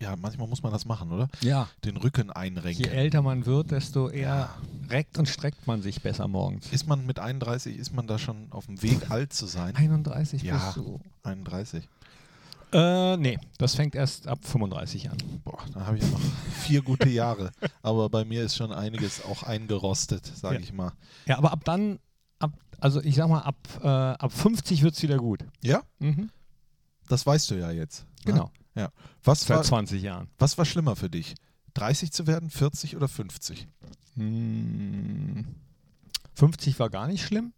ja, manchmal muss man das machen, oder? Ja. Den Rücken einrenken. Je älter man wird, desto eher reckt und streckt man sich besser morgens. Ist man mit 31, ist man da schon auf dem Weg, alt zu sein? 31 Ja. bist du. 31. Äh, nee, das fängt erst ab 35 an. Boah, dann habe ich noch vier gute Jahre. Aber bei mir ist schon einiges auch eingerostet, sage Ja. ich mal. Ja, aber ab dann, ab, also ich sag mal, ab, äh, ab 50 wird es wieder gut. Ja, Mhm. das weißt du ja jetzt. ne? Ja. Was Seit war, 20 Jahren. was war schlimmer für dich? 30 zu werden, 40 oder 50? Hm, 50 war gar nicht schlimm.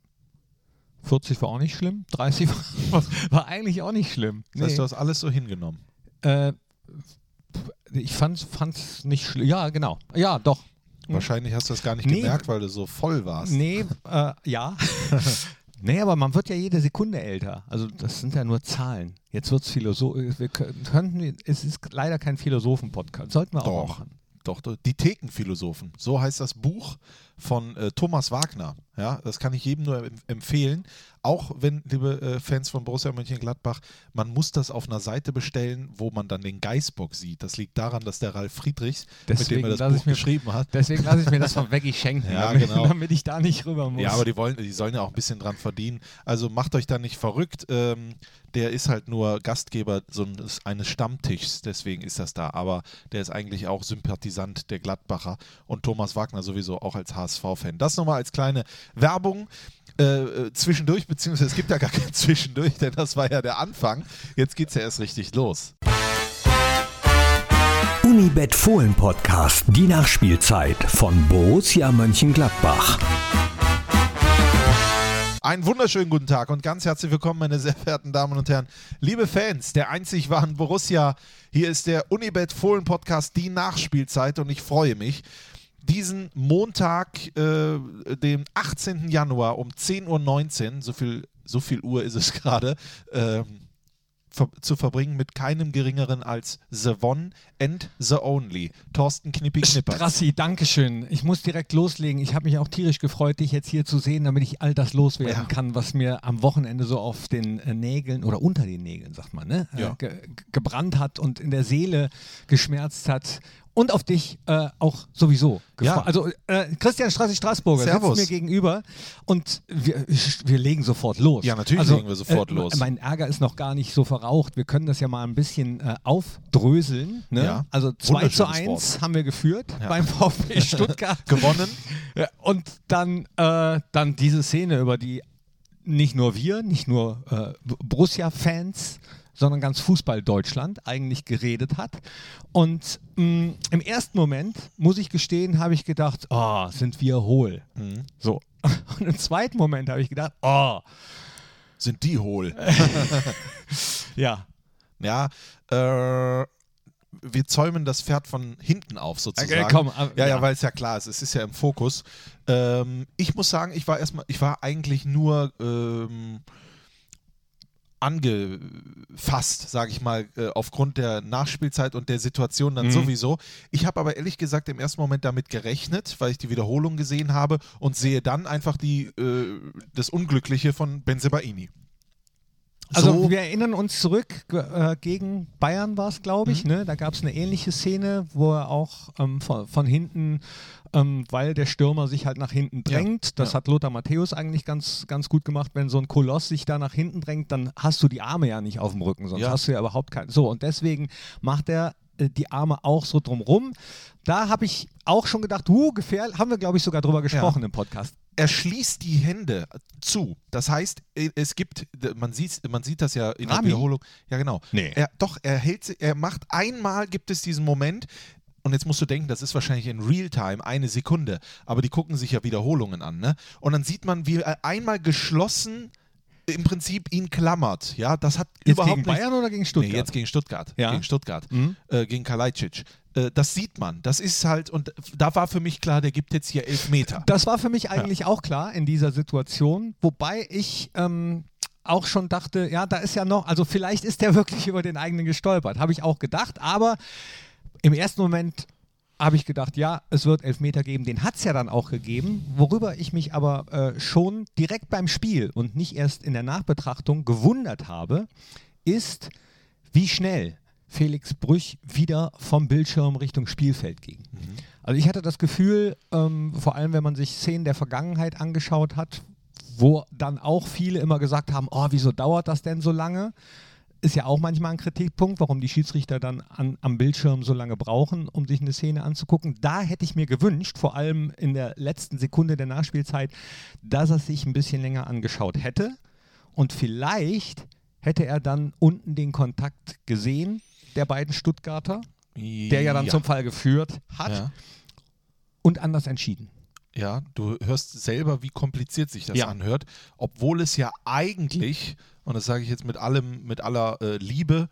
40 war auch nicht schlimm. 30 war, war eigentlich auch nicht schlimm. Das heißt, Nee. du hast alles so hingenommen. Äh, ich fand es nicht schlimm. Ja, genau. Ja, doch. Wahrscheinlich hast du das gar nicht Nee. gemerkt, weil du so voll warst. Nee, äh, ja. nee, aber man wird ja jede Sekunde älter. Also das sind ja nur Zahlen. Jetzt wird es philosophisch. Wir kö- könnten, es ist leider kein Philosophen-Podcast. Sollten wir auch Doch. machen. Doch, doch, die Thekenphilosophen. So heißt das Buch von äh, Thomas Wagner. Ja, das kann ich jedem nur em empfehlen. Auch wenn, liebe äh, Fans von Borussia Mönchengladbach, man muss das auf einer Seite bestellen, wo man dann den Geißbock sieht. Das liegt daran, dass der Ralf Friedrichs, mit dem Deswegen er das Buch mir- geschrieben hat, Deswegen lasse ich mir das von Veggie schenken, Ja, damit, genau. damit ich da nicht rüber muss. Ja, aber die wollen, die sollen ja auch ein bisschen dran verdienen. Also macht euch da nicht verrückt. Ähm, der ist halt nur Gastgeber so eines, eines Stammtischs, deswegen ist das da. Aber der ist eigentlich auch Sympathisant der Gladbacher und Thomas Wagner sowieso auch als HSV-Fan. Das nochmal als kleine Werbung. Äh, zwischendurch, beziehungsweise es gibt ja gar kein Zwischendurch, denn das war ja der Anfang. Jetzt geht's ja erst richtig los. Unibet Fohlen Podcast, die Nachspielzeit von Borussia Mönchengladbach. Einen wunderschönen guten Tag und ganz herzlich willkommen, meine sehr verehrten Damen und Herren. Liebe Fans der einzig wahren Borussia, hier ist der Unibet Fohlen Podcast, die Nachspielzeit und ich freue mich, diesen Montag, äh, den 18. Januar um 10.19 Uhr, so viel, so viel Uhr ist es gerade, ähm, ver zu verbringen mit keinem geringeren als The One and The Only, Thorsten Knippi Knipper. Strassi, Dankeschön. Ich muss direkt loslegen. Ich habe mich auch tierisch gefreut, dich jetzt hier zu sehen, damit ich all das loswerden Ja. kann, was mir am Wochenende so auf den äh, Nägeln oder unter den Nägeln, sagt man, ne? Ja. äh, ge gebrannt hat und in der Seele geschmerzt hat. Und auf dich äh, auch sowieso. gefreut. Ja. Also äh, Christian Strassi Straßburger Servus. sitzt mir gegenüber und wir, wir legen sofort los. Ja, natürlich also, legen wir sofort äh, los. Mein Ärger ist noch gar nicht so verraucht. Wir können das ja mal ein bisschen äh, aufdröseln. Ne? Ja. Also 2 zu Wunderschönes 1 Wort. haben wir geführt Ja. beim VfB Stuttgart. Gewonnen. Und dann, äh, dann diese Szene, über die nicht nur wir, nicht nur äh, Borussia-Fans, sondern ganz Fußball-Deutschland eigentlich geredet hat. Und mh, im ersten Moment, muss ich gestehen, habe ich gedacht, oh, sind wir hohl. Mhm. So. Und im zweiten Moment habe ich gedacht, oh, Sind die hohl. ja. Ja, äh, wir zäumen das Pferd von hinten auf sozusagen. Okay, komm, äh, ja, ja, ja. weil es ja klar ist, es ist ja im Fokus. Ähm, ich muss sagen, ich war erstmal, ich war eigentlich nur ähm, angefasst, sage ich mal, äh, aufgrund der Nachspielzeit und der Situation dann Mhm. sowieso. Ich habe aber ehrlich gesagt im ersten Moment damit gerechnet, weil ich die Wiederholung gesehen habe und sehe dann einfach die, äh, das Unglückliche von Benzebaini. Also So- wir erinnern uns zurück, äh, gegen Bayern war es, glaube Mhm. ich. Ne? Da gab es eine ähnliche Szene, wo er auch ähm, von, von hinten, ähm, weil der Stürmer sich halt nach hinten Ja, drängt. Das ja. hat Lothar Matthäus eigentlich ganz, ganz gut gemacht. Wenn so ein Koloss sich da nach hinten drängt, dann hast du die Arme ja nicht auf dem Rücken, sonst Ja. hast du ja überhaupt keinen. So, und deswegen macht er äh, die Arme auch so drumrum. Da habe ich auch schon gedacht, uh, gefährlich, haben wir, glaube ich, sogar drüber gesprochen im Podcast. er schließt die Hände zu. Das heißt, äh, es gibt, man sieht, man sieht das ja in der Rami? Wiederholung. Ja, genau. Nee. Er, doch, er hält, sie- er macht einmal gibt es diesen Moment. Und jetzt musst du denken, das ist wahrscheinlich in Realtime eine Sekunde, aber die gucken sich ja Wiederholungen an, ne? Und dann sieht man, wie er einmal geschlossen im Prinzip ihn klammert. Ja, das hat Jetzt überhaupt gegen nicht, Bayern oder gegen Stuttgart? Nee, jetzt gegen Stuttgart. Ja. Gegen Stuttgart. Mhm. Äh, gegen Kalajdzic. Äh, das sieht man. Das ist halt, und da war für mich klar, der gibt jetzt hier elf Meter. Das war für mich eigentlich auch klar in dieser Situation, wobei ich ähm, auch schon dachte, ja, da ist ja noch, also vielleicht ist der wirklich über den eigenen gestolpert, habe ich auch gedacht, aber im ersten Moment habe ich gedacht, ja, es wird Elfmeter geben, den hat es ja dann auch gegeben, worüber ich mich aber äh, schon direkt beim Spiel und nicht erst in der Nachbetrachtung gewundert habe, ist, wie schnell Felix Brüch wieder vom Bildschirm Richtung Spielfeld ging. Mhm. Also ich hatte das Gefühl, ähm, vor allem wenn man sich Szenen der Vergangenheit angeschaut hat, wo dann auch viele immer gesagt haben, oh, wieso dauert das denn so lange? Ist ja auch manchmal ein Kritikpunkt, warum die Schiedsrichter dann an, am Bildschirm so lange brauchen, um sich eine Szene anzugucken. Da hätte ich mir gewünscht, vor allem in der letzten Sekunde der Nachspielzeit, dass er sich ein bisschen länger angeschaut hätte. Und vielleicht hätte er dann unten den Kontakt gesehen, der beiden Stuttgarter, der ja dann zum Fall geführt hat Ja. und anders entschieden. Ja, du hörst selber, wie kompliziert sich das Ja. anhört, obwohl es ja eigentlich, und das sage ich jetzt mit allem, mit aller äh, Liebe,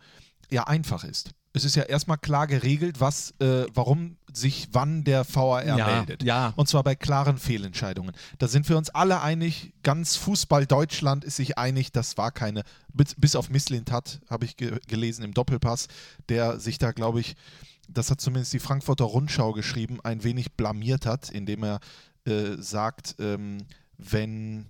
ja einfach ist. Es ist ja erstmal klar geregelt, was, äh, warum sich wann der VAR Ja, meldet. ja. Und zwar bei klaren Fehlentscheidungen. Da sind wir uns alle einig, ganz Fußball Deutschland ist sich einig, das war keine, bis, bis auf Misslintat, habe ich ge gelesen im Doppelpass, der sich da, glaube ich, das hat zumindest die Frankfurter Rundschau geschrieben, ein wenig blamiert hat, indem er äh, sagt, ähm, wenn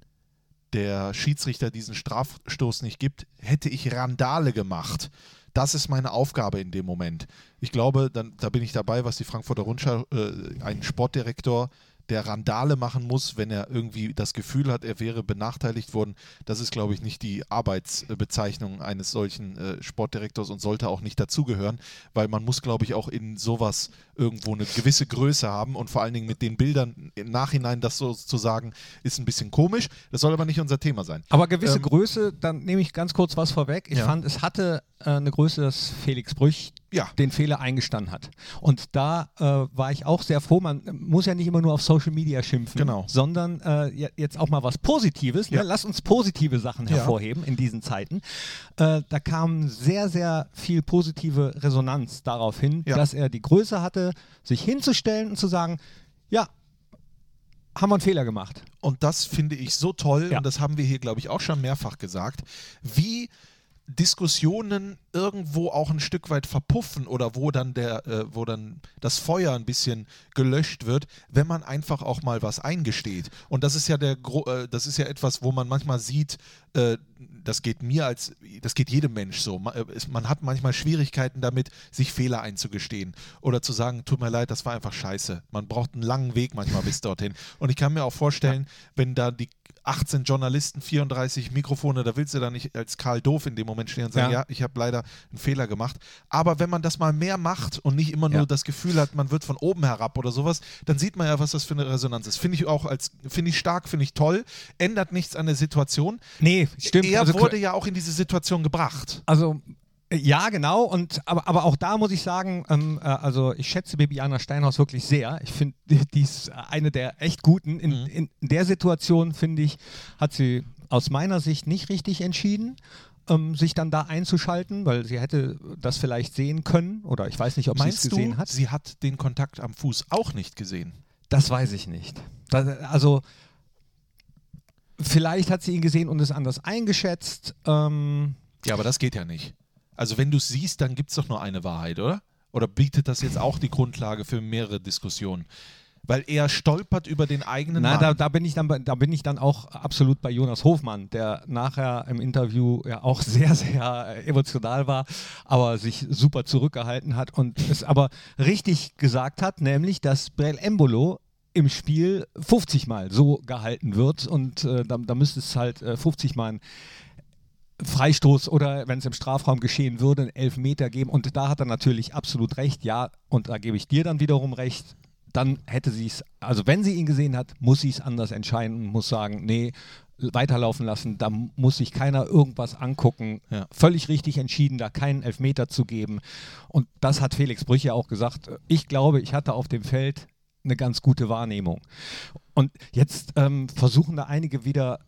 der Schiedsrichter diesen Strafstoß nicht gibt, hätte ich Randale gemacht. Das ist meine Aufgabe in dem Moment. Ich glaube, dann, da bin ich dabei, was die Frankfurter Rundschau, äh, ein Sportdirektor, der Randale machen muss, wenn er irgendwie das Gefühl hat, er wäre benachteiligt worden. Das ist, glaube ich, nicht die Arbeitsbezeichnung eines solchen äh, Sportdirektors und sollte auch nicht dazugehören, weil man muss, glaube ich, auch in sowas irgendwo eine gewisse Größe haben und vor allen Dingen mit den Bildern im Nachhinein das so zu sagen, ist ein bisschen komisch. Das soll aber nicht unser Thema sein. Aber gewisse Ähm, Größe, dann nehme ich ganz kurz was vorweg. Ich Ja. fand, es hatte äh, eine Größe, dass Felix Brüch Ja. den Fehler eingestanden hat. Und da äh, war ich auch sehr froh. Man muss ja nicht immer nur auf Social Media schimpfen, Genau. sondern äh, je- jetzt auch mal was Positives. Ne? Ja. Lass uns positive Sachen Ja. hervorheben in diesen Zeiten. Äh, da kam sehr, sehr viel positive Resonanz darauf hin, Ja. dass er die Größe hatte, sich hinzustellen und zu sagen, ja, haben wir einen Fehler gemacht. Und das finde ich so toll, Ja. und das haben wir hier, glaube ich, auch schon mehrfach gesagt, wie Diskussionen irgendwo auch ein Stück weit verpuffen oder wo dann der, äh, wo dann das Feuer ein bisschen gelöscht wird, wenn man einfach auch mal was eingesteht. Und das ist ja der, Gro äh, das ist ja etwas, wo man manchmal sieht, äh, das geht mir als, das geht jedem Mensch so. Man, äh, es, man hat manchmal Schwierigkeiten damit, sich Fehler einzugestehen oder zu sagen, tut mir leid, das war einfach scheiße. Man braucht einen langen Weg manchmal bis dorthin. Und ich kann mir auch vorstellen, wenn da die 18 Journalisten, 34 Mikrofone, da willst du da nicht als Karl Doof in dem Moment stehen und sagen, ja, Ja. ich habe leider einen Fehler gemacht. Aber wenn man das mal mehr macht und nicht immer nur Ja. das Gefühl hat, man wird von oben herab oder sowas, dann sieht man ja, was das für eine Resonanz ist. Finde ich auch als, finde ich stark, finde ich toll, ändert nichts an der Situation. Nee, stimmt. Er Also, wurde ja auch in diese Situation gebracht. Also ja, genau. Und aber, aber auch da muss ich sagen, ähm, äh, also ich schätze Bibiana Steinhaus wirklich sehr. Ich finde, die, ist eine der echt guten. In, Mhm. in der Situation, finde ich, hat sie aus meiner Sicht nicht richtig entschieden. Ähm, sich dann da einzuschalten, weil sie hätte das vielleicht sehen können oder ich weiß nicht, ob sie es gesehen du, hat. sie hat den Kontakt am Fuß auch nicht gesehen? Das weiß ich nicht. Das, also vielleicht hat sie ihn gesehen und es anders eingeschätzt. Ähm, Ja, aber das geht ja nicht. Also wenn du es siehst, dann gibt es doch nur eine Wahrheit, oder? Oder bietet das jetzt auch die Grundlage für mehrere Diskussionen? Weil er stolpert über den eigenen Na, Mann. da, da, bin ich dann, da bin ich dann auch absolut bei Jonas Hofmann, der nachher im Interview ja auch sehr, sehr emotional war, aber sich super zurückgehalten hat und es aber richtig gesagt hat, nämlich, dass Brel Embolo im Spiel 50 Mal so gehalten wird und äh, da, da müsste es halt äh, 50 Mal ein Freistoß oder wenn es im Strafraum geschehen würde, einen Elfmeter geben. Und da hat er natürlich absolut recht. Ja, und da gebe ich dir dann wiederum recht. Dann hätte sie es, also wenn sie ihn gesehen hat, muss sie es anders entscheiden und muss sagen, nee, weiterlaufen lassen. Da muss sich keiner irgendwas angucken. Ja. Völlig richtig entschieden, da keinen Elfmeter zu geben. Und das hat Felix Brüche auch gesagt. Ich glaube, ich hatte auf dem Feld eine ganz gute Wahrnehmung. Und jetzt ähm, versuchen da einige wieder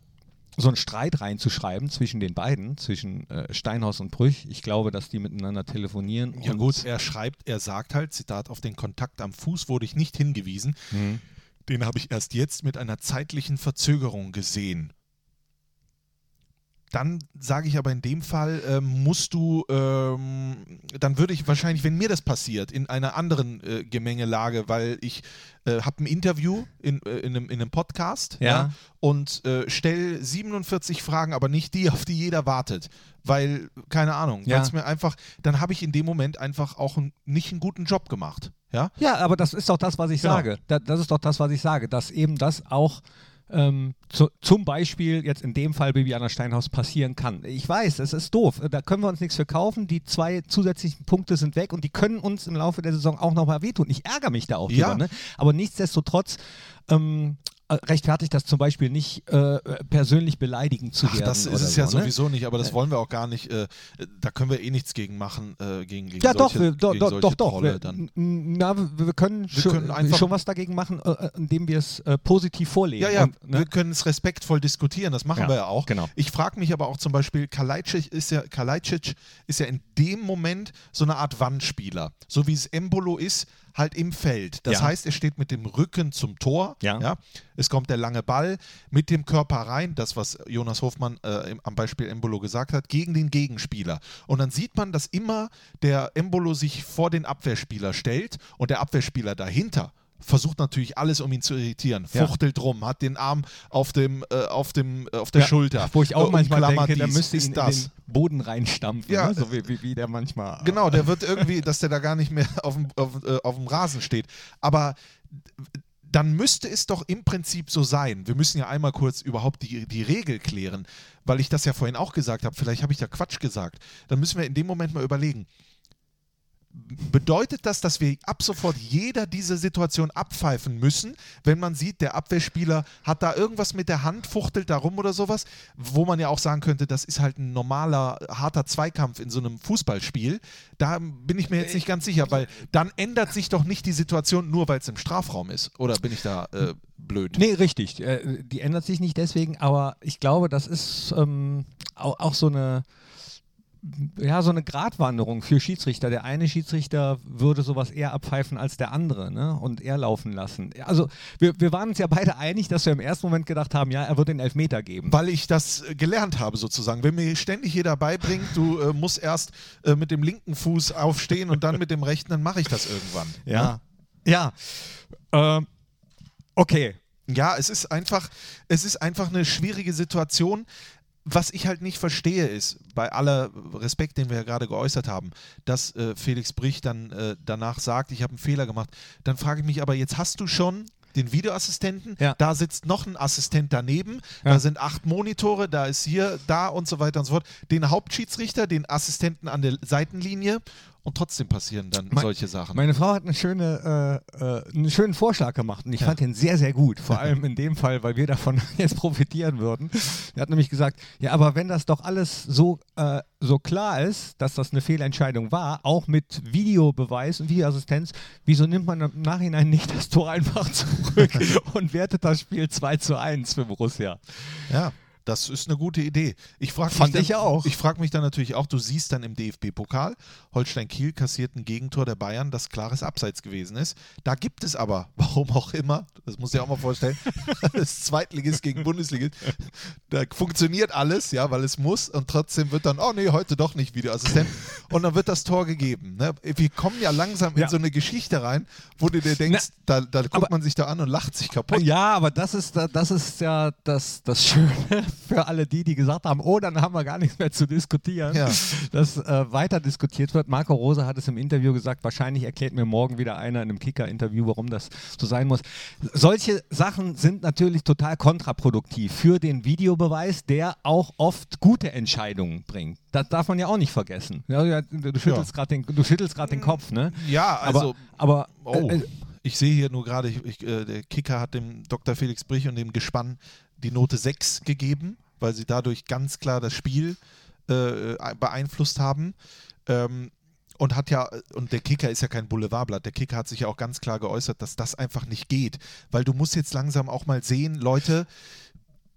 so einen Streit reinzuschreiben zwischen den beiden, zwischen äh, Steinhaus und Brüch. Ich glaube, dass die miteinander telefonieren. ja gut, er schreibt, er sagt halt, Zitat, auf den Kontakt am Fuß wurde ich nicht hingewiesen. Mhm. Den habe ich erst jetzt mit einer zeitlichen Verzögerung gesehen. Dann sage ich aber in dem Fall, ähm, musst du, ähm, dann würde ich wahrscheinlich, wenn mir das passiert, in einer anderen äh, Gemengelage, weil ich äh, habe ein Interview in, äh, in, einem, in einem Podcast Ja. und äh, stelle 47 Fragen, aber nicht die, auf die jeder wartet. Weil, keine Ahnung, Ja. weil es mir einfach, dann habe ich in dem Moment einfach auch ein, nicht einen guten Job gemacht. Ja? Ja, aber das ist doch das, was ich Genau. sage. Da, das ist doch das, was ich sage, dass eben das auch ähm, zu, zum Beispiel jetzt in dem Fall Bibiana Steinhaus passieren kann. Ich weiß, es ist doof. Da können wir uns nichts für kaufen. Die zwei zusätzlichen Punkte sind weg und die können uns im Laufe der Saison auch nochmal wehtun. Ich ärgere mich da auch Ja. drüber. Ne? Aber nichtsdestotrotz ähm, äh, rechtfertigt das zum Beispiel nicht, äh, persönlich beleidigend zu Ach, werden. das ist es so, ja ne? sowieso nicht, aber das wollen wir auch gar nicht. Äh, da können wir eh nichts gegen machen, äh, gegen, gegen Ja, doch, solche, wir, doch, gegen doch, doch, doch. Wir, na, wir können, Wir schon, können einfach- schon was dagegen machen, äh, äh, indem wir es äh, positiv vorlegen. Ja, ja, Und, ne? wir können es respektvoll diskutieren, das machen Ja, wir ja auch. genau. Ich frage mich aber auch zum Beispiel, Kalajdzic ist, ja, Kalajdzic ist ja in dem Moment so eine Art Wandspieler, so wie es Embolo ist, halt im Feld. Das Ja. heißt, er steht mit dem Rücken zum Tor, Ja. es kommt der lange Ball mit dem Körper rein, das was Jonas Hofmann äh, im, am Beispiel Embolo gesagt hat, gegen den Gegenspieler. Und dann sieht man, dass immer der Embolo sich vor den Abwehrspieler stellt und der Abwehrspieler dahinter versucht natürlich alles, um ihn zu irritieren. Ja. Fuchtelt rum, hat den Arm auf, dem, äh, auf, dem, äh, auf der Ja, Schulter. Wo ich auch äh, manchmal umklammert denke, der dies, müsste ihn ist in das. den Boden reinstampfen, Ja. ne? so wie, wie, wie der manchmal. Genau, der wird irgendwie, dass der da gar nicht mehr auf dem, auf, äh, auf dem Rasen steht. Aber dann müsste es doch im Prinzip so sein. Wir müssen ja einmal kurz überhaupt die, die Regel klären, weil ich das ja vorhin auch gesagt habe. Vielleicht habe ich da Quatsch gesagt. Dann müssen wir in dem Moment mal überlegen. Bedeutet das, dass wir ab sofort jeder diese Situation abpfeifen müssen, wenn man sieht, der Abwehrspieler hat da irgendwas mit der Hand, fuchtelt da rum oder sowas, wo man ja auch sagen könnte, das ist halt ein normaler, harter Zweikampf in so einem Fußballspiel. Da bin ich mir jetzt nicht ganz sicher, weil dann ändert sich doch nicht die Situation nur, weil es im Strafraum ist. Oder bin ich da äh, blöd? Nee, richtig. Äh, die ändert sich nicht deswegen, aber ich glaube, das ist ähm, auch, auch so eine ja, so eine Gratwanderung für Schiedsrichter. Der eine Schiedsrichter würde sowas eher abpfeifen als der andere ne? und eher laufen lassen. Also wir, wir waren uns ja beide einig, dass wir im ersten Moment gedacht haben, ja, er wird den Elfmeter geben. Weil ich das äh, gelernt habe sozusagen. Wenn mir ständig jeder beibringt, du äh, musst erst äh, mit dem linken Fuß aufstehen und dann mit dem rechten, dann mache ich das irgendwann. Ja. Ja. Ähm, okay. Ja, es ist einfach, es ist einfach eine schwierige Situation. Was ich halt nicht verstehe, ist, bei aller Respekt, den wir ja gerade geäußert haben, dass äh, Felix Brich dann äh, danach sagt, ich habe einen Fehler gemacht. Dann frage ich mich aber, jetzt hast du schon den Videoassistenten, Ja. da sitzt noch ein Assistent daneben, Ja. da sind acht Monitore, da ist hier, da und so weiter und so fort. Den Hauptschiedsrichter, den Assistenten an der Seitenlinie und trotzdem passieren dann Mein- solche Sachen. Meine Frau hat eine schöne, äh, äh, einen schönen Vorschlag gemacht und ich Ja. fand den sehr, sehr gut. Vor allem in dem Fall, weil wir davon jetzt profitieren würden. Sie hat nämlich gesagt, ja, aber wenn das doch alles so, äh, so klar ist, dass das eine Fehlentscheidung war, auch mit Videobeweis und Videoassistenz, wieso nimmt man im Nachhinein nicht das Tor einfach zurück und wertet das Spiel 2 zu 1 für Borussia? Ja, das ist eine gute Idee. Ich frage mich, Fand dann- ich. Ich frage mich dann natürlich auch, du siehst dann im DFB-Pokal, Holstein Kiel kassiert ein Gegentor der Bayern, das klares Abseits gewesen ist. Da gibt es aber, warum auch immer, das muss ich auch mal vorstellen, das Zweitligist gegen Bundesligist, da funktioniert alles, ja, weil es muss und trotzdem wird dann, oh nee, heute doch nicht Videoassistent und dann wird das Tor gegeben. Ne? Wir kommen ja langsam in Ja. so eine Geschichte rein, wo du dir denkst, da, da guckt aber- man sich da an und lacht sich kaputt. Ja, aber das ist, das ist ja das, das Schöne für alle die, die gesagt haben, oh, dann haben wir gar nichts mehr zu diskutieren, Ja. dass äh, weiter diskutiert wird. Marco Rose hat es im Interview gesagt, wahrscheinlich erklärt mir morgen wieder einer in einem Kicker-Interview, warum das so sein muss. Solche Sachen sind natürlich total kontraproduktiv für den Videobeweis, der auch oft gute Entscheidungen bringt. Das darf man ja auch nicht vergessen. Ja, du schüttelst Ja. gerade den, du schüttelst gerade den Kopf, ne? Ja, also aber, aber Oh, äh, äh, ich sehe hier nur gerade, ich, ich, äh, der Kicker hat dem Dr. Felix Brich und dem Gespann die Note 6 gegeben, weil sie dadurch ganz klar das Spiel äh, beeinflusst haben. Ähm, und hat ja, und der Kicker ist ja kein Boulevardblatt, der Kicker hat sich ja auch ganz klar geäußert, dass das einfach nicht geht. Weil du musst jetzt langsam auch mal sehen, Leute,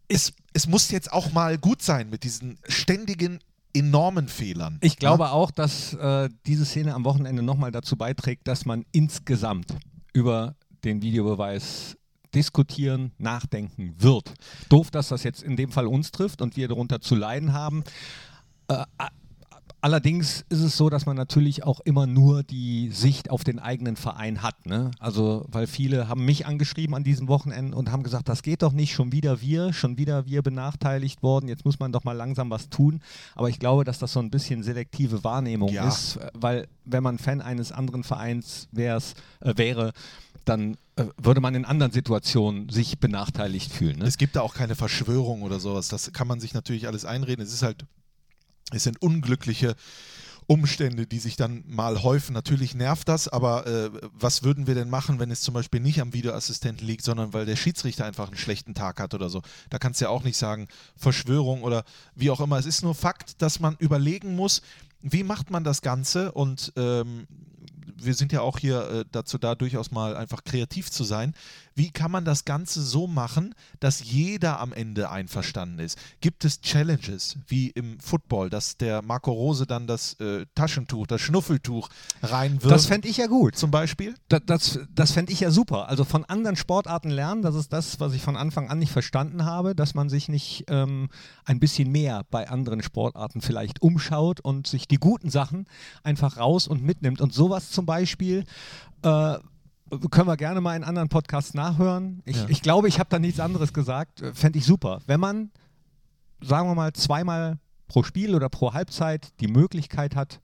es, es muss jetzt auch mal gut sein mit diesen ständigen enormen Fehlern. Ich glaube auch, dass äh, diese Szene am Wochenende nochmal dazu beiträgt, dass man insgesamt über den Videobeweis diskutieren, nachdenken wird. Doof, dass das jetzt in dem Fall uns trifft und wir darunter zu leiden haben. Äh, allerdings ist es so, dass man natürlich auch immer nur die Sicht auf den eigenen Verein hat. Ne? Also, weil viele haben mich angeschrieben an diesem Wochenende und haben gesagt, das geht doch nicht, schon wieder wir, schon wieder wir benachteiligt worden, jetzt muss man doch mal langsam was tun. Aber ich glaube, dass das so ein bisschen selektive Wahrnehmung Ja. ist, weil wenn man Fan eines anderen Vereins äh, wäre, dann äh, würde man in anderen Situationen sich benachteiligt fühlen. Ne? Es gibt da auch keine Verschwörung oder sowas. Das kann man sich natürlich alles einreden. Es ist halt, es sind unglückliche Umstände, die sich dann mal häufen. Natürlich nervt das, aber äh, was würden wir denn machen, wenn es zum Beispiel nicht am Videoassistenten liegt, sondern weil der Schiedsrichter einfach einen schlechten Tag hat oder so? Da kannst du ja auch nicht sagen, Verschwörung oder wie auch immer. Es ist nur Fakt, dass man überlegen muss, wie macht man das Ganze und ähm, wir sind ja auch hier äh, dazu da, durchaus mal einfach kreativ zu sein. Wie kann man das Ganze so machen, dass jeder am Ende einverstanden ist? Gibt es Challenges, wie im Football, dass der Marco Rose dann das äh, Taschentuch, das Schnuffeltuch reinwirft? Das fände ich ja gut. zum Beispiel? Das, das, das fände ich ja super. Also von anderen Sportarten lernen, das ist das, was ich von Anfang an nicht verstanden habe, dass man sich nicht ähm, ein bisschen mehr bei anderen Sportarten vielleicht umschaut und sich die guten Sachen einfach raus und mitnimmt. Und sowas zum Beispiel äh, können wir gerne mal in anderen Podcasts nachhören. Ich, Ja. ich glaube, ich habe da nichts anderes gesagt. Äh, Fände ich super. Wenn man, sagen wir mal, zweimal pro Spiel oder pro Halbzeit die Möglichkeit hat,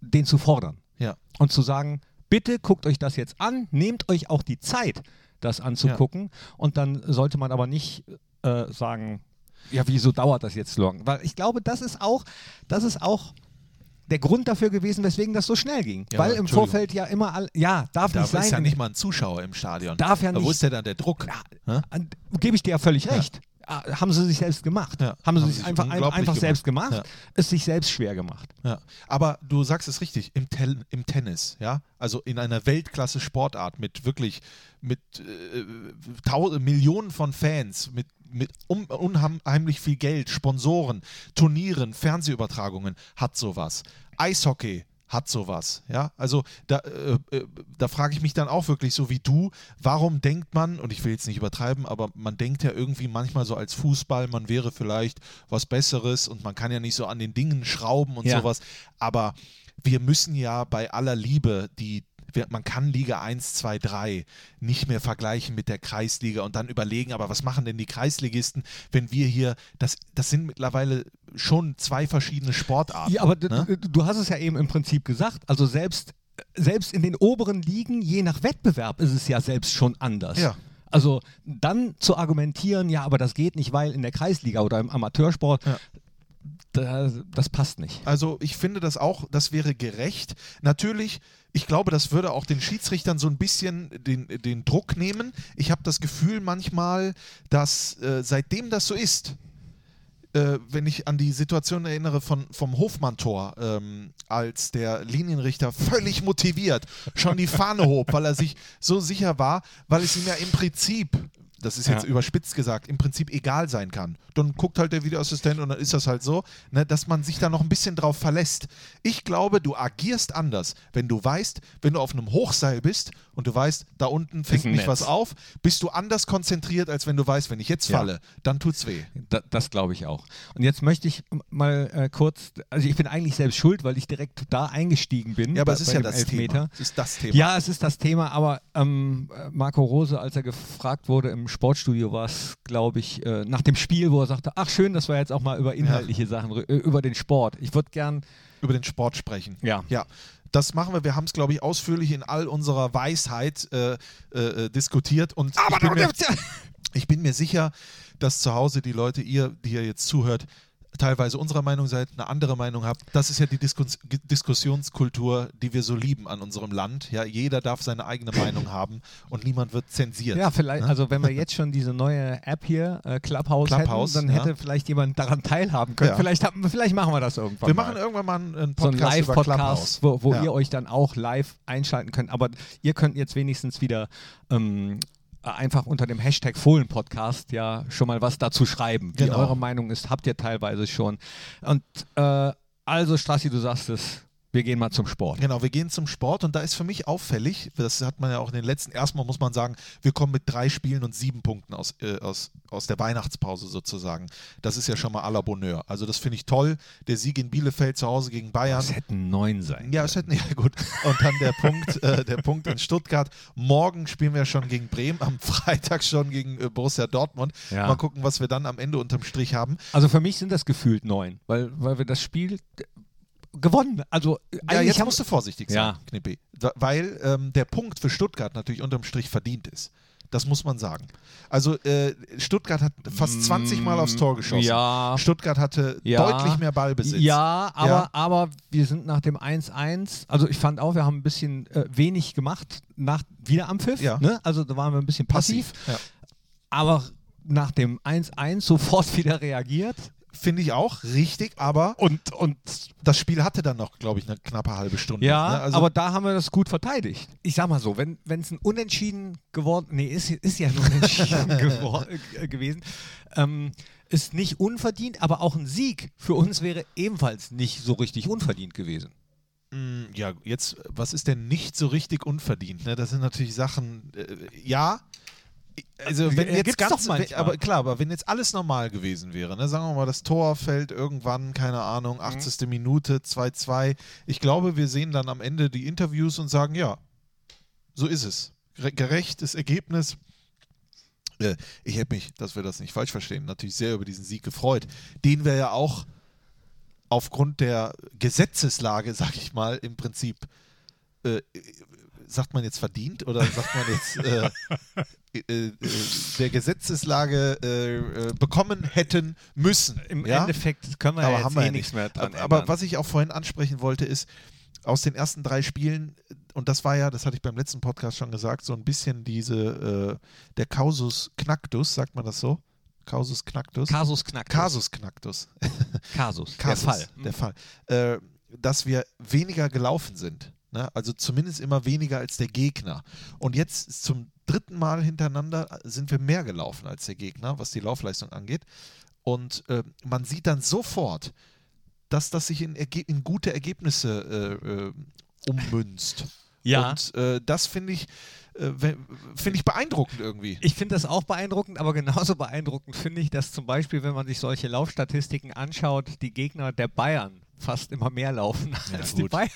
den zu fordern Ja. und zu sagen, bitte guckt euch das jetzt an, nehmt euch auch die Zeit, das anzugucken und dann sollte man aber nicht äh, sagen, ja, wieso dauert das jetzt so lang? Weil ich glaube, das ist auch, das ist auch der Grund dafür gewesen, weswegen das so schnell ging. Ja, Weil im. Vorfeld ja immer, all, ja, darf Da nicht sein. ist ja nicht mal ein Zuschauer im Stadion. Darf ja Wo nicht- ist denn dann der Druck? An- Gebe ich dir ja völlig recht. Ah, Haben sie sich selbst gemacht. Ja, Haben sie haben sich sich einfach, ein, einfach gemacht. selbst gemacht, Ja. es sich selbst schwer gemacht. Ja, aber du sagst es richtig, im, Tel im Tennis, ja, also in einer Weltklasse-Sportart mit wirklich, mit äh, Millionen von Fans, mit, mit un unheimlich viel Geld, Sponsoren, Turnieren, Fernsehübertragungen, hat sowas. Eishockey hat sowas, ja, also da, äh, äh, da frage ich mich dann auch wirklich so wie du, warum denkt man, und ich will jetzt nicht übertreiben, aber man denkt ja irgendwie manchmal so als Fußball, man wäre vielleicht was Besseres und man kann ja nicht so an den Dingen schrauben und Ja. sowas, aber wir müssen ja bei aller Liebe die wir- man kann Liga 1, 2, 3 nicht mehr vergleichen mit der Kreisliga und dann überlegen, aber was machen denn die Kreisligisten, wenn wir hier, das, das sind mittlerweile schon zwei verschiedene Sportarten. Ja, aber ne? du hast es ja eben im Prinzip gesagt. Also selbst, selbst in den oberen Ligen, je nach Wettbewerb, ist es ja selbst schon anders. Ja. Also dann zu argumentieren, ja, aber das geht nicht, weil in der Kreisliga oder im Amateursport, Ja. da, das passt nicht. Also ich finde das auch, das wäre gerecht. Natürlich, ich glaube, das würde auch den Schiedsrichtern so ein bisschen den, den Druck nehmen. Ich habe das Gefühl manchmal, dass äh, seitdem das so ist, äh, wenn ich an die Situation erinnere von, vom Hofmann-Tor, ähm, als der Linienrichter völlig motiviert schon die Fahne hob, weil er sich so sicher war, weil es ihm ja im Prinzip, das ist jetzt Ja. überspitzt gesagt, im Prinzip egal sein kann. Dann guckt halt der Videoassistent und dann ist das halt so, ne, dass man sich da noch ein bisschen drauf verlässt. Ich glaube, du agierst anders, wenn du weißt, wenn du auf einem Hochseil bist und du weißt, da unten fängt mich was auf, bist du anders konzentriert, als wenn du weißt, wenn ich jetzt Ja. falle, dann tut's weh. Da, das glaube ich auch. Und jetzt möchte ich mal äh, kurz, also ich bin eigentlich selbst schuld, weil ich direkt da eingestiegen bin. Ja, aber bei- es ist ja das Elfmeter. Thema. Es ist das Thema. Ja, es ist das Thema, aber ähm, Marco Rose, als er gefragt wurde im Sportstudio, war es, glaube ich, äh, nach dem Spiel, wo er sagte, ach schön, dass wir jetzt auch mal über inhaltliche Sachen, rü- äh, über den Sport. Ich würde gern, Über den Sport sprechen. Ja. Ja. Das machen wir. Wir haben es, glaube ich, ausführlich in all unserer Weisheit äh, äh, äh, diskutiert. Und ich, bin mir, ich bin mir sicher, dass zu Hause die Leute, ihr, die ihr jetzt zuhört, teilweise unserer Meinung seid, eine andere Meinung habt. Das ist ja die Diskus Diskussionskultur, die wir so lieben an unserem Land. Ja, jeder darf seine eigene Meinung haben und niemand wird zensiert. ja, vielleicht, Ne? also wenn wir jetzt schon diese neue App hier, äh, Clubhouse, Clubhouse, hätten, dann ja. hätte vielleicht jemand daran teilhaben können. Ja. Vielleicht, haben, vielleicht machen wir das irgendwann wir mal. machen irgendwann mal einen, einen so ein Podcast über Live-Podcast, wo, wo Ja. ihr euch dann auch live einschalten könnt. Aber ihr könnt jetzt wenigstens wieder ähm, einfach unter dem Hashtag Fohlen-Podcast ja schon mal was dazu schreiben, wie Genau. eure Meinung ist. Habt ihr teilweise schon. Und äh, also, Strassi, du sagst es, Wir gehen mal zum Sport. Genau, wir gehen zum Sport und da ist für mich auffällig, das hat man ja auch in den letzten, erstmal muss man sagen, wir kommen mit drei Spielen und sieben Punkten aus, äh, aus, aus der Weihnachtspause sozusagen. Das ist ja schon mal à la Bonheur. Also das finde ich toll. Der Sieg in Bielefeld zu Hause gegen Bayern. Es hätten neun sein. Ja, es hätten, ja gut. Und dann der Punkt, äh, der Punkt in Stuttgart. Morgen spielen wir schon gegen Bremen, am Freitag schon gegen äh, Borussia Dortmund. Ja. Mal gucken, was wir dann am Ende unterm Strich haben. Also für mich sind das gefühlt neun, weil, weil wir das Spiel gewonnen. Also Ja, jetzt musst du vorsichtig sein, Ja. Knippi. Weil ähm, der Punkt für Stuttgart natürlich unterm Strich verdient ist. Das muss man sagen. Also äh, Stuttgart hat fast 20 Mal aufs Tor geschossen. Ja. Stuttgart hatte Ja. deutlich mehr Ballbesitz. Ja, aber, Ja. aber wir sind nach dem 1-1, also ich fand auch, wir haben ein bisschen äh, wenig gemacht nach wieder am Pfiff. Ja. Ne? Also da waren wir ein bisschen passiv. Ja. Aber nach dem 1-1 sofort wieder reagiert. Finde ich auch richtig, aber Und, und das Spiel hatte dann noch, glaube ich, eine knappe halbe Stunde. ja, ne? also, aber da haben wir das gut verteidigt. Ich sag mal so, wenn es ein Unentschieden geworden, nee, ist, ist ja ein Unentschieden gewor- äh, gewesen, ähm, ist nicht unverdient, aber auch ein Sieg für uns wäre ebenfalls nicht so richtig unverdient gewesen. Mm, Ja, jetzt, was ist denn nicht so richtig unverdient? Ne? Das sind natürlich Sachen, äh, ja. Also wenn Äh, jetzt gibt's ganz, manchmal. aber klar, aber wenn jetzt alles normal gewesen wäre, ne? sagen wir mal, das Tor fällt irgendwann, keine Ahnung, 80. Mhm. Minute, 2-2. Ich glaube, wir sehen dann am Ende die Interviews und sagen, ja, so ist es. Gere- Gerechtes Ergebnis. Äh, Ich hätte mich, dass wir das nicht falsch verstehen, natürlich sehr über diesen Sieg gefreut, den wir ja auch aufgrund der Gesetzeslage, sag ich mal, im Prinzip, äh, sagt man jetzt verdient oder sagt man jetzt äh, äh, äh, der Gesetzeslage äh, äh, bekommen hätten müssen. Im ja? Endeffekt können wir aber ja jetzt haben wir eh ja nichts nicht. mehr dran aber, ändern. was ich auch vorhin ansprechen wollte, ist, aus den ersten drei Spielen, und das war ja, das hatte ich beim letzten Podcast schon gesagt, so ein bisschen diese, der Causus Knacktus, sagt man das so? Causus Knacktus? Kasus Knack. Kasus Knacktus. Kasus. Kasus, Der Fall. Der Fall. Äh, dass wir weniger gelaufen sind. Ne? Also zumindest immer weniger als der Gegner. Und jetzt zum dritten Mal hintereinander sind wir mehr gelaufen als der Gegner, was die Laufleistung angeht. Und äh, man sieht dann sofort, dass das sich in, Erge in gute Ergebnisse äh, äh, ummünzt. Ja. Und äh, das finde ich, äh, ich beeindruckend irgendwie. Ich finde das auch beeindruckend, aber genauso beeindruckend finde ich, dass zum Beispiel, wenn man sich solche Laufstatistiken anschaut, die Gegner der Bayern fast immer mehr laufen Ja, als die gut. Bayern.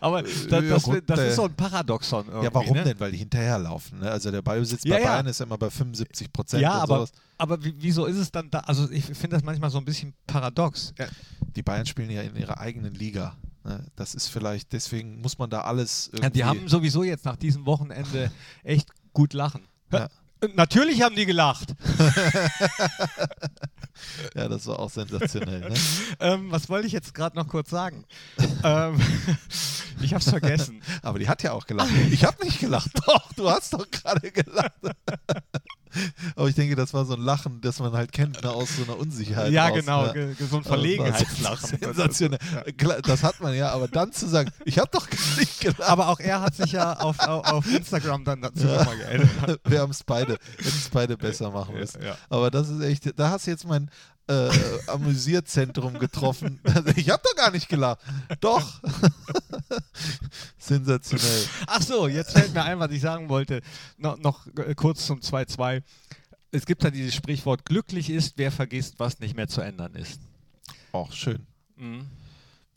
Aber das, ja, gut, das äh, ist so ein Paradoxon irgendwie. Ja, warum ne? denn? Weil die hinterherlaufen. Ne? Also der Ballbesitz Ja, bei. Bayern ist immer bei 75 Prozent. Ja, aber, sowas. aber wie, wieso ist es dann da? Also ich finde das manchmal so ein bisschen paradox. Die Bayern spielen ja in ihrer eigenen Liga. Ne? Das ist vielleicht, deswegen muss man da alles. Ja, die haben sowieso jetzt nach diesem Wochenende echt gut lachen. Natürlich haben die gelacht. Ja, das war auch sensationell. Ne? ähm, was wollte ich jetzt gerade noch kurz sagen? ähm, ich habe es vergessen. Aber die hat ja auch gelacht. Ich habe nicht gelacht. Doch, du hast doch gerade gelacht. Aber ich denke, das war so ein Lachen, das man halt kennt, ne, aus so einer Unsicherheit. ja, raus, genau, ne? so ein Verlegenheitslachen. Sensationell. Das hat man ja, aber dann zu sagen, ich habe doch nicht gelacht. Aber auch er hat sich ja auf, auf, Instagram dann dazu nochmal geändert. Wir haben es beide, hätten es beide besser machen müssen. Ja. Aber das ist echt, da hast du jetzt mein äh, Amüsierzentrum getroffen. Also ich habe doch gar nicht gelacht. Doch. Sensationell. Ach so, jetzt fällt mir ein, was ich sagen wollte. No, noch äh, kurz zum 2-2. Es gibt ja dieses Sprichwort, glücklich ist, wer vergisst, was nicht mehr zu ändern ist. Auch schön. Mhm.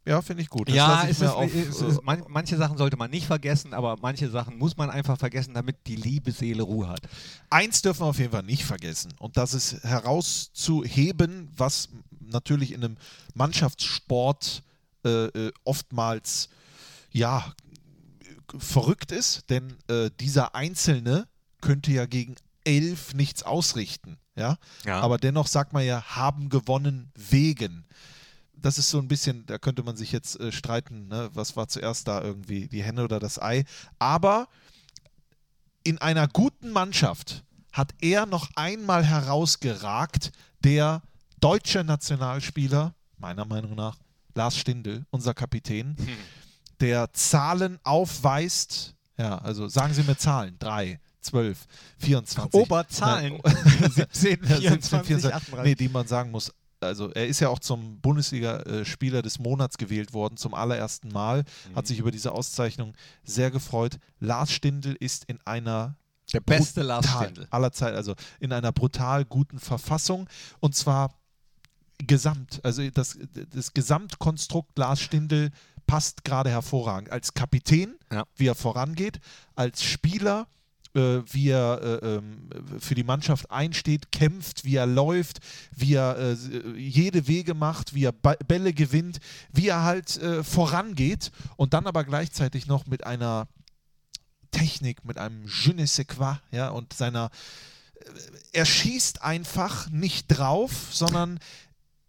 Ja, finde ich gut. Das ja, ich ist, auf, äh, ist, man, manche Sachen sollte man nicht vergessen, aber manche Sachen muss man einfach vergessen, damit die liebe Seele Ruhe hat. Eins dürfen wir auf jeden Fall nicht vergessen und das ist herauszuheben, was natürlich in einem Mannschaftssport äh, äh, oftmals ja verrückt ist, denn äh, dieser Einzelne könnte ja gegen elf nichts ausrichten, ja. Ja. Aber dennoch sagt man ja, haben gewonnen wegen. Das ist so ein bisschen, da könnte man sich jetzt äh, streiten, ne? was war zuerst da irgendwie, die Henne oder das Ei. Aber in einer guten Mannschaft hat er noch einmal herausgeragt, der deutsche Nationalspieler, meiner Meinung nach, Lars Stindl, unser Kapitän, der Zahlen aufweist. Ja, also sagen Sie mir Zahlen. 3, 12, 24. Oberzahlen. Nein, 17, ja, 24, 17, 38. Nee, die man sagen muss. Also er ist ja auch zum Bundesliga-Spieler des Monats gewählt worden, zum allerersten Mal, hat sich über diese Auszeichnung sehr gefreut. Lars Stindl ist in einer Der beste Lars Stindl. aller Zeit, also in einer brutal guten Verfassung und zwar gesamt, also das, das Gesamtkonstrukt Lars Stindl passt gerade hervorragend. Als Kapitän, Ja. wie er vorangeht, als Spieler, äh, wie er äh, ähm, für die Mannschaft einsteht, kämpft, wie er läuft, wie er äh, jede Wege macht, wie er Ba- Bälle gewinnt, wie er halt äh, vorangeht und dann aber gleichzeitig noch mit einer Technik, mit einem Je ne sais quoi, ja, und seiner er schießt einfach nicht drauf, sondern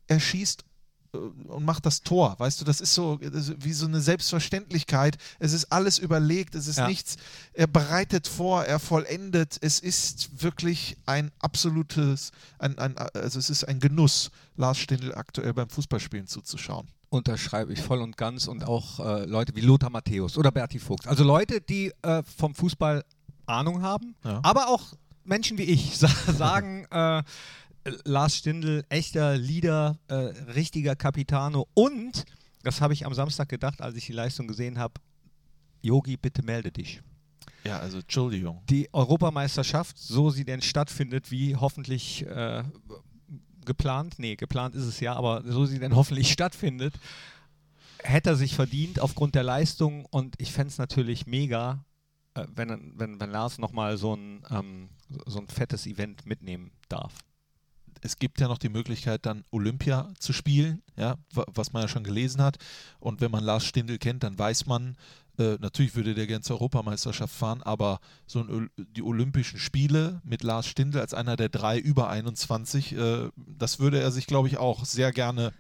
er schießt äh, und macht das Tor. Weißt du, das ist so wie so eine Selbstverständlichkeit. Es ist alles überlegt, es ist Ja. nichts. Er bereitet vor, er vollendet. Es ist wirklich ein absolutes, ein, ein, also es ist ein Genuss, Lars Stindl aktuell beim Fußballspielen zuzuschauen. Unterschreibe ich voll und ganz und auch äh, Leute wie Lothar Matthäus oder Berti Fuchs. Also Leute, die äh, vom Fußball Ahnung haben, Ja. aber auch Menschen wie ich sa sagen, äh, Lars Stindl, echter Leader, äh, richtiger Capitano und, das habe ich am Samstag gedacht, als ich die Leistung gesehen habe, Yogi, bitte melde dich. Ja, also Entschuldigung. Die Europameisterschaft, so sie denn stattfindet, wie hoffentlich äh, geplant, nee, geplant ist es ja, aber so sie denn hoffentlich stattfindet, hätte er sich verdient aufgrund der Leistung und ich fände es natürlich mega, äh, wenn, wenn, wenn Lars nochmal so ein, ähm, so ein fettes Event mitnehmen darf. Es gibt ja noch die Möglichkeit, dann Olympia zu spielen, ja, wa- was man ja schon gelesen hat. Und wenn man Lars Stindl kennt, dann weiß man, äh, natürlich würde der gerne zur Europameisterschaft fahren, aber so ein, die Olympischen Spiele mit Lars Stindl als einer der drei über 21, äh, das würde er sich, glaube ich, auch sehr gerne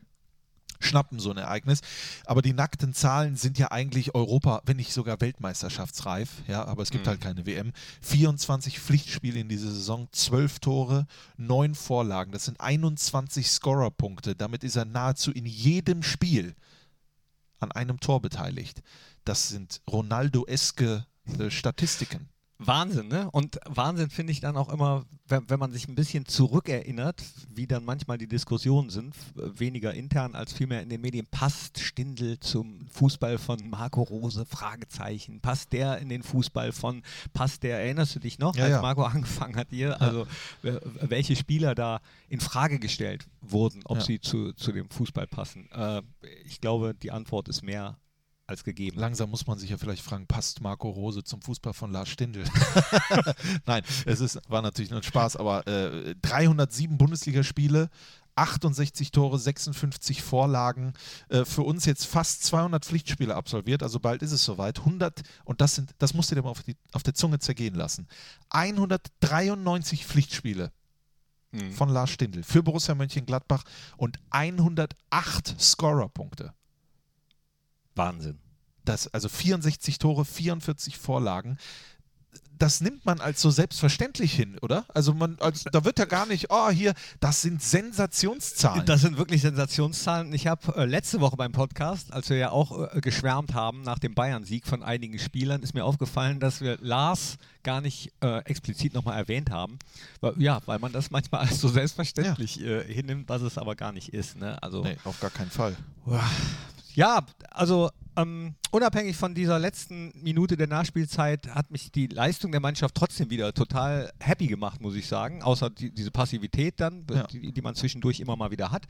schnappen, so ein Ereignis. Aber die nackten Zahlen sind ja eigentlich Europa, wenn nicht sogar Weltmeisterschaftsreif, ja, aber es gibt Mhm. halt keine WM. 24 Pflichtspiele in dieser Saison, 12 Tore, 9 Vorlagen, das sind 21 Scorerpunkte. Damit ist er nahezu in jedem Spiel an einem Tor beteiligt. Das sind Ronaldo-eske äh, Statistiken. Wahnsinn, ne? Und Wahnsinn finde ich dann auch immer, wenn, wenn man sich ein bisschen zurückerinnert, wie dann manchmal die Diskussionen sind, f- weniger intern als vielmehr in den Medien. Passt Stindl zum Fußball von Marco Rose? Fragezeichen. Passt der in den Fußball von, passt der, erinnerst du dich noch, Ja, als ja. Marco angefangen hat hier? Also äh, welche Spieler da in Frage gestellt wurden, ob Ja. sie zu, zu dem Fußball passen? Äh, ich glaube, die Antwort ist mehr als gegeben. Langsam muss man sich ja vielleicht fragen, passt Marco Rose zum Fußball von Lars Stindl? Nein, es ist, war natürlich nur ein Spaß, aber äh, 307 Bundesligaspiele, 68 Tore, 56 Vorlagen, äh, für uns jetzt fast 200 Pflichtspiele absolviert, also bald ist es soweit, 100, und das sind, das musst du dir mal auf, die, auf der Zunge zergehen lassen, 193 Pflichtspiele Mhm. von Lars Stindl für Borussia Mönchengladbach und 108 Scorerpunkte. Wahnsinn. Das, also 64 Tore, 44 Vorlagen. Das nimmt man als so selbstverständlich hin, oder? Also man, als, da wird ja gar nicht, oh hier, das sind Sensationszahlen. Das sind wirklich Sensationszahlen. Ich habe äh, letzte Woche beim Podcast, als wir ja auch äh, geschwärmt haben nach dem Bayern-Sieg von einigen Spielern, ist mir aufgefallen, dass wir Lars gar nicht äh, explizit nochmal erwähnt haben. Weil, ja, weil man das manchmal als so selbstverständlich äh, hinnimmt, was es aber gar nicht ist. Ne? Also, nee, auf gar keinen Fall. Ja, also ähm, unabhängig von dieser letzten Minute der Nachspielzeit hat mich die Leistung der Mannschaft trotzdem wieder total happy gemacht, muss ich sagen. Außer die, diese Passivität dann, Ja. die, die man zwischendurch immer mal wieder hat.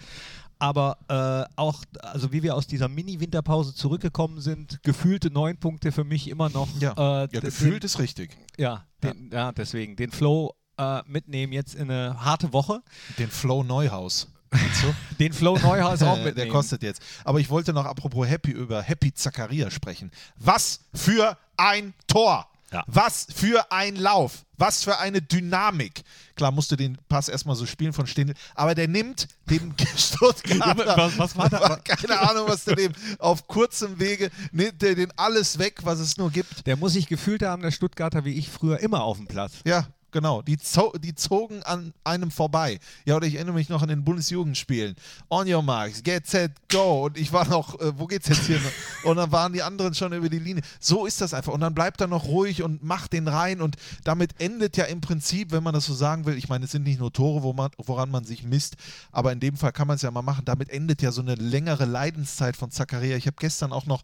Aber äh, auch, also wie wir aus dieser Mini-Winterpause zurückgekommen sind, gefühlte neun Punkte für mich immer noch. Ja, äh, ja gefühlt den, ist richtig. ja, den, ja. deswegen den Flow äh, mitnehmen jetzt in eine harte Woche. Den Flow Neuhaus. Den Flow Neuhaus auch Äh, mitnehmen. Der kostet jetzt. Aber ich wollte noch apropos Happy über Happy Zakaria sprechen. Was für ein Tor! Ja. Was für ein Lauf! Was für eine Dynamik! Klar musste den Pass erstmal so spielen von Stindl, aber der nimmt den Stuttgarter. Was- was war da? Keine Ahnung, was der dem auf kurzem Wege nimmt der den alles weg, was es nur gibt. Der muss sich gefühlt haben, der Stuttgarter, wie ich früher immer auf dem Platz. Ja, genau. Die, zo die zogen an einem vorbei. Ja, oder ich erinnere mich noch an den Bundesjugendspielen. On your marks, get set, go. Und ich war noch, äh, wo geht's jetzt hier? und dann waren die anderen schon über die Linie. So ist das einfach. Und dann bleibt er noch ruhig und macht den rein. Und damit endet ja im Prinzip, wenn man das so sagen will, ich meine, es sind nicht nur Tore, wo man, woran man sich misst, aber in dem Fall kann man es ja mal machen. Damit endet ja so eine längere Leidenszeit von Zakaria. Ich habe gestern auch noch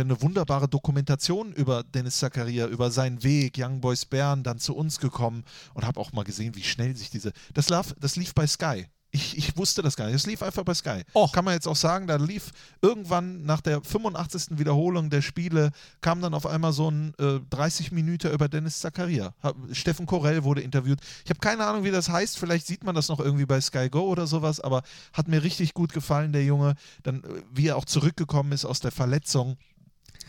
eine wunderbare Dokumentation über Dennis Zakaria, über seinen Weg, Young Boys Bern, dann zu uns gekommen und habe auch mal gesehen, wie schnell sich diese. Das, lief, das lief bei Sky. Ich, ich wusste das gar nicht. Es lief einfach bei Sky. Och. Kann man jetzt auch sagen, da lief irgendwann nach der 85. Wiederholung der Spiele, kam dann auf einmal so ein äh, 30 Minuten über Dennis Zakaria. Hab, Steffen Korell wurde interviewt. Ich habe keine Ahnung, wie das heißt. Vielleicht sieht man das noch irgendwie bei Sky Go oder sowas, aber hat mir richtig gut gefallen, der Junge. Dann, äh, wie er auch zurückgekommen ist aus der Verletzung.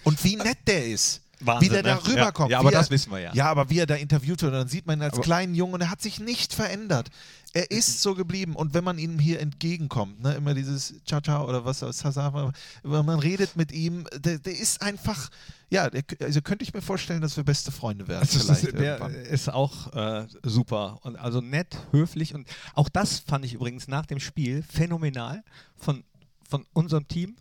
Und wie nett der ist. Wahnsinn, wie der da ne? rüberkommt. Ja, ja aber er, das wissen wir ja. Ja, aber wie er da interviewt wird, dann sieht man ihn als Aber- kleinen Jungen und er hat sich nicht verändert. Er ist so geblieben und wenn man ihm hier entgegenkommt, ne, immer dieses Ciao Ciao oder was, man redet mit ihm, der, der ist einfach, ja, der, also könnte ich mir vorstellen, dass wir beste Freunde werden. Also vielleicht ist, der irgendwann. ist auch äh, super und also nett, höflich und auch das fand ich übrigens nach dem Spiel phänomenal von, von unserem Team.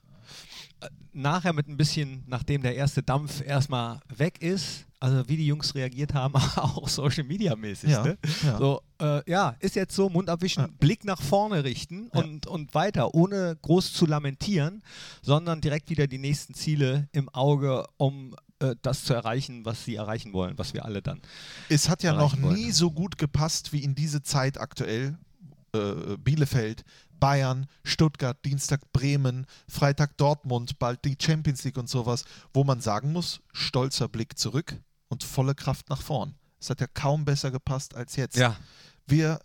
Nachher mit ein bisschen, nachdem der erste Dampf erstmal weg ist, also wie die Jungs reagiert haben, auch Social Media mäßig. Ja, ne? ja. So, äh, ja, ist jetzt so, Mund abwischen, Ja. Blick nach vorne richten und, und weiter, ohne groß zu lamentieren, sondern direkt wieder die nächsten Ziele im Auge, um äh, das zu erreichen, was sie erreichen wollen, was wir alle dann Es hat ja noch erreichen wollen. nie so gut gepasst wie in diese Zeit aktuell. Äh, Bielefeld, Bayern, Stuttgart, Dienstag Bremen, Freitag Dortmund, bald die Champions League und sowas, wo man sagen muss, stolzer Blick zurück und volle Kraft nach vorn. Es hat ja kaum besser gepasst als jetzt. Ja. Wir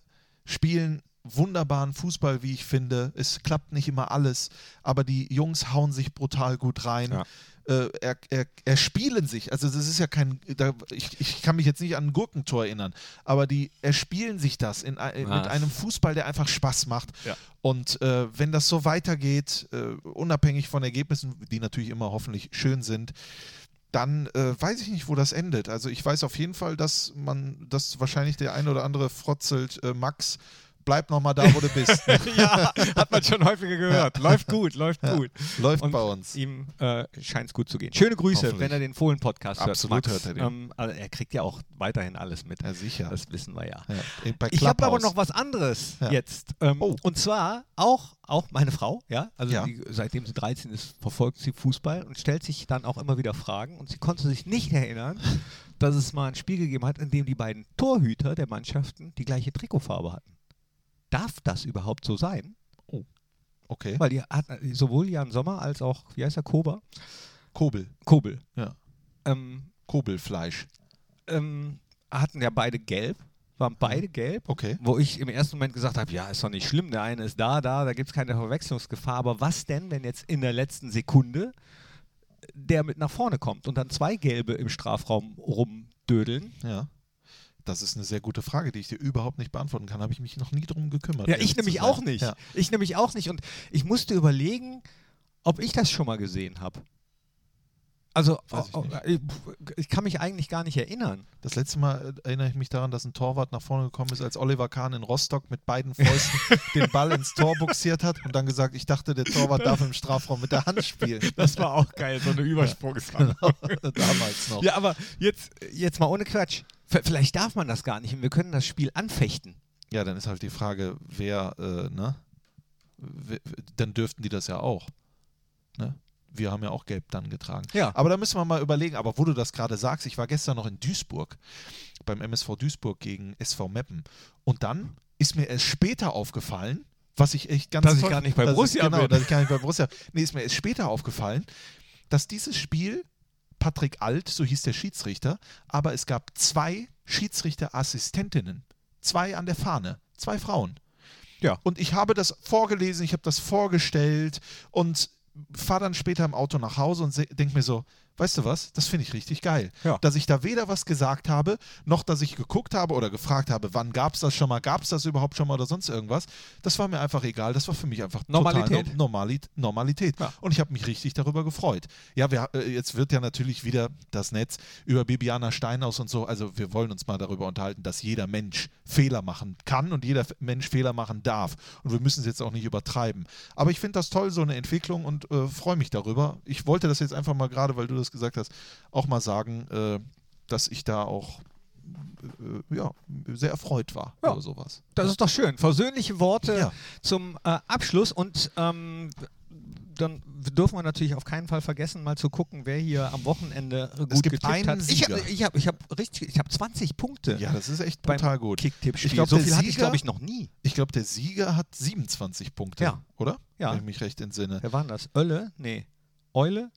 spielen wunderbaren Fußball, wie ich finde. Es klappt nicht immer alles, aber die Jungs hauen sich brutal gut rein. Ja. Äh, er, er, erspielen sich. Also das ist ja kein, da, ich, ich kann mich jetzt nicht an ein Gurkentor erinnern, aber die erspielen sich das in, ein- mit Was? einem Fußball, der einfach Spaß macht. Ja. Und äh, wenn das so weitergeht, äh, unabhängig von Ergebnissen, die natürlich immer hoffentlich schön sind, dann äh, weiß ich nicht, wo das endet. Also ich weiß auf jeden Fall, dass man, dass wahrscheinlich der ein oder andere frotzelt, äh, Max, bleib noch mal da, wo du bist. ja, hat man schon häufiger gehört. Läuft gut, läuft gut. Läuft Und bei uns. Ihm äh, scheint es gut zu gehen. Schöne Grüße, wenn er den Fohlen-Podcast hört. Absolut hört er den. Ähm, also er kriegt ja auch weiterhin alles mit. Ja, sicher. Das wissen wir ja. Ja, Ich habe aber noch was anderes Ja. jetzt. Ähm, Oh. Und zwar auch, auch meine Frau, ja. Also Ja. Die, seitdem sie 13 ist, verfolgt sie Fußball und stellt sich dann auch immer wieder Fragen. Und sie konnte sich nicht erinnern, dass es mal ein Spiel gegeben hat, in dem die beiden Torhüter der Mannschaften die gleiche Trikotfarbe hatten. Darf das überhaupt so sein? Okay. Weil die hat sowohl Jan Sommer als auch, wie heißt er, Kober? Kobel. Kobel. Ja. Ähm, Kobelfleisch. ähm, hatten ja beide gelb, waren beide gelb. Okay. Wo ich im ersten Moment gesagt habe, ja, ist doch nicht schlimm, der eine ist da, da, da gibt es keine Verwechslungsgefahr. Aber was denn, wenn jetzt in der letzten Sekunde der mit nach vorne kommt und dann zwei Gelbe im Strafraum rumdödeln? Ja. Das ist eine sehr gute Frage, die ich dir überhaupt nicht beantworten kann. Habe ich mich noch nie drum gekümmert. Ja, ich nämlich auch nicht. Ja. Ich nämlich auch nicht. Und ich musste überlegen, ob ich das schon mal gesehen habe. Also, ich oh, oh, ich, kann mich eigentlich gar nicht erinnern. Das letzte Mal äh, erinnere ich mich daran, dass ein Torwart nach vorne gekommen ist, als Oliver Kahn in Rostock mit beiden Fäusten den Ball ins Tor buxiert hat und dann gesagt, ich dachte, der Torwart darf im Strafraum mit der Hand spielen. Das war auch geil, so eine Übersprungshandlung. Damals noch. Ja, aber jetzt, jetzt mal ohne Quatsch. Vielleicht darf man das gar nicht und wir können das Spiel anfechten. Ja, dann ist halt die Frage, wer, äh, ne? Wer- Dann dürften die das ja auch. Ne? Wir haben ja auch gelb dann getragen. Ja. Aber da müssen wir mal überlegen. Aber wo du das gerade sagst, ich war gestern noch in Duisburg, beim MSV Duisburg gegen SV Meppen. Und dann ist mir erst später aufgefallen, was ich echt ganz Dass ich gar nicht bei Borussia ich, Genau, bin. dass ich gar nicht bei Borussia Nee, ist mir erst später aufgefallen, dass dieses Spiel Patrick Alt, so hieß der Schiedsrichter, aber es gab zwei Schiedsrichterassistentinnen. Zwei an der Fahne. Zwei Frauen. Ja. Und ich habe das vorgelesen, ich habe das vorgestellt und fahre dann später im Auto nach Hause und denke mir so, weißt du was, das finde ich richtig geil. Ja. Dass ich da weder was gesagt habe, noch dass ich geguckt habe oder gefragt habe, wann gab es das schon mal, gab es das überhaupt schon mal oder sonst irgendwas. Das war mir einfach egal. Das war für mich einfach Normalität. total no Normalit Normalität. Ja. Und ich habe mich richtig darüber gefreut. Ja, wir, äh, jetzt wird ja natürlich wieder das Netz über Bibiana Steinhaus und so. Also wir wollen uns mal darüber unterhalten, dass jeder Mensch Fehler machen kann und jeder Mensch Fehler machen darf. Und wir müssen es jetzt auch nicht übertreiben. Aber ich finde das toll, so eine Entwicklung und äh, freue mich darüber. Ich wollte das jetzt einfach mal gerade, weil du das gesagt hast, auch mal sagen, äh, dass ich da auch äh, ja, sehr erfreut war Ja. über sowas. Das ist doch schön. Versöhnliche Worte Ja. zum äh, Abschluss und ähm, dann dürfen wir natürlich auf keinen Fall vergessen, mal zu gucken, wer hier am Wochenende äh, gut gibt getippt einen hat. Ich habe Sieger. ich hab, ich hab richtig, ich habe 20 Punkte Ja, das ist echt brutal gut. Kicktipp-Spiel. Ich glaub, so viel hatte ich, Sieger- glaube ich, noch nie. Ich glaube, der Sieger hat 27 Punkte, Ja. oder? Ja. Wenn ich mich recht entsinne. Wer war denn das? Ölle? Nee. Eule?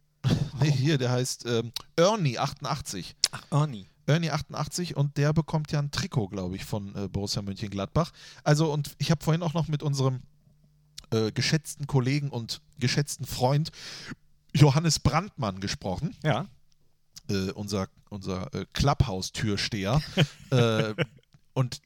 Nee, hier, der heißt ähm, Ernie88. Ach, Ernie. Ernie88 und der bekommt ja ein Trikot, glaube ich, von äh, Borussia Mönchengladbach. Also, und ich habe vorhin auch noch mit unserem äh, geschätzten Kollegen und geschätzten Freund Johannes Brandmann gesprochen, Ja. äh, unser, unser äh, Clubhouse-Türsteher. äh, und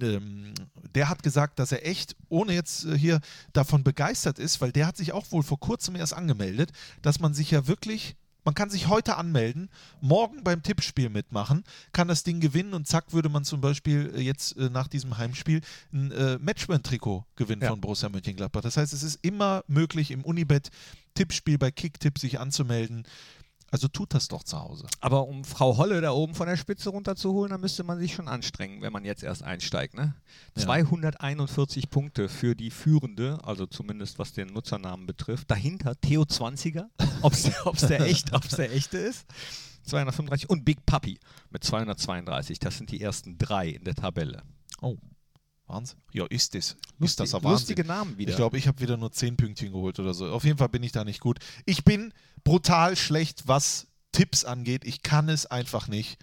ähm, der hat gesagt, dass er echt, ohne jetzt äh, hier davon begeistert ist, weil der hat sich auch wohl vor kurzem erst angemeldet, dass man sich ja wirklich, man kann sich heute anmelden, morgen beim Tippspiel mitmachen, kann das Ding gewinnen und zack würde man zum Beispiel äh, jetzt äh, nach diesem Heimspiel ein äh, Matchwin-Trikot gewinnen Ja. von Borussia Mönchengladbach. Das heißt, es ist immer möglich, im Unibet-Tippspiel bei Kicktipp sich anzumelden. Also tut das doch zu Hause. Aber um Frau Holle da oben von der Spitze runterzuholen, dann müsste man sich schon anstrengen, wenn man jetzt erst einsteigt. Ne? Ja. 241 Punkte für die Führende, also zumindest was den Nutzernamen betrifft. Dahinter Theo 20er, ob es der, ob's der, echt, ob's der echte ist. 235 und Big Puppy mit 232. Das sind die ersten drei in der Tabelle. Oh, Wahnsinn. Ja, ist das. Lustig, ist das ein Wahnsinn. lustige Namen wieder. Ich glaube, ich habe wieder nur 10 Pünktchen geholt oder so. Auf jeden Fall bin ich da nicht gut. Ich bin brutal schlecht, was Tipps angeht. Ich kann es einfach nicht.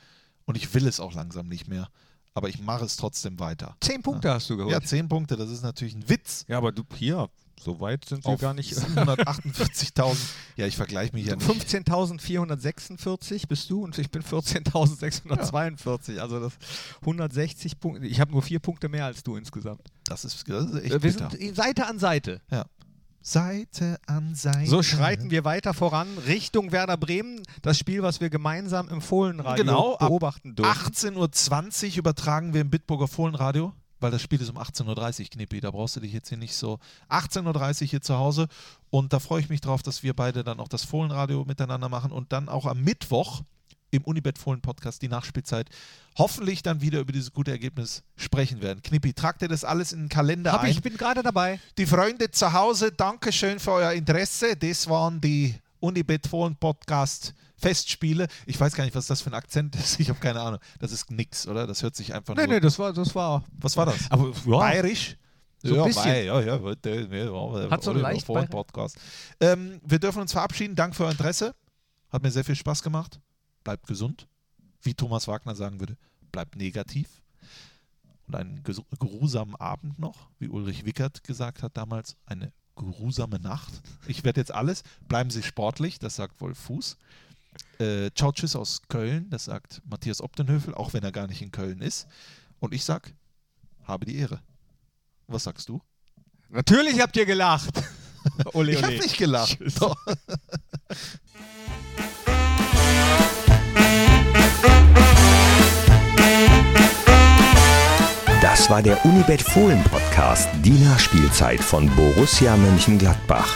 Und ich will es auch langsam nicht mehr. Aber ich mache es trotzdem weiter. Zehn Punkte hast du geholt. Ja, 10 Punkte, das ist natürlich ein Witz. Ja, aber du, hier, so weit sind wir gar nicht. 748.000. Ja, ich vergleiche mich ja nicht. 15.446 bist du und ich bin 14.642. Also das 160 Punkte. Ich habe nur vier Punkte mehr als du insgesamt. Das ist, das ist echt wir bitter. sind Seite an Seite. Ja. Seite an Seite. So schreiten wir weiter voran Richtung Werder Bremen. Das Spiel, was wir gemeinsam im Fohlenradio Genau, beobachten dürfen. 18.20 Uhr übertragen wir im Bitburger Fohlenradio, weil das Spiel ist um 18.30 Uhr, Knippi. Da brauchst du dich jetzt hier nicht so. 18.30 Uhr hier zu Hause. Und da freue ich mich drauf, dass wir beide dann auch das Fohlenradio miteinander machen und dann auch am Mittwoch im Unibet Fohlen Podcast die Nachspielzeit hoffentlich dann wieder über dieses gute Ergebnis sprechen werden. Knippi, tragt ihr das alles in den Kalender Hab ein? ich, bin gerade dabei. Die Freunde zu Hause, danke schön für euer Interesse. Das waren die Unibet Fohlen Podcast Festspiele. Ich weiß gar nicht, was das für ein Akzent ist. Ich habe keine Ahnung. Das ist nix, oder? Das hört sich einfach Nee, nur. nee, das war, das war. Was war das? Aber ja, Bayerisch? So ein ja, bisschen. Bay, ja, ja, ja, Hat so leicht Bayer- Podcast. Ähm, wir dürfen uns verabschieden. Danke für euer Interesse. Hat mir sehr viel Spaß gemacht. Bleibt gesund. Wie Thomas Wagner sagen würde, bleibt negativ. Und einen geruhsamen Abend noch, wie Ulrich Wickert gesagt hat damals, eine geruhsame Nacht. Ich werde jetzt alles. Bleiben Sie sportlich, das sagt Wolf Fuß. Äh, ciao, tschüss aus Köln, das sagt Matthias Optenhöfel, auch wenn er gar nicht in Köln ist. Und ich sag, habe die Ehre. Was sagst du? natürlich habt ihr gelacht. ole, Ich habe ole. nicht gelacht. Das war der Unibet Fohlen Podcast, die Nachspielzeit von Borussia Mönchengladbach.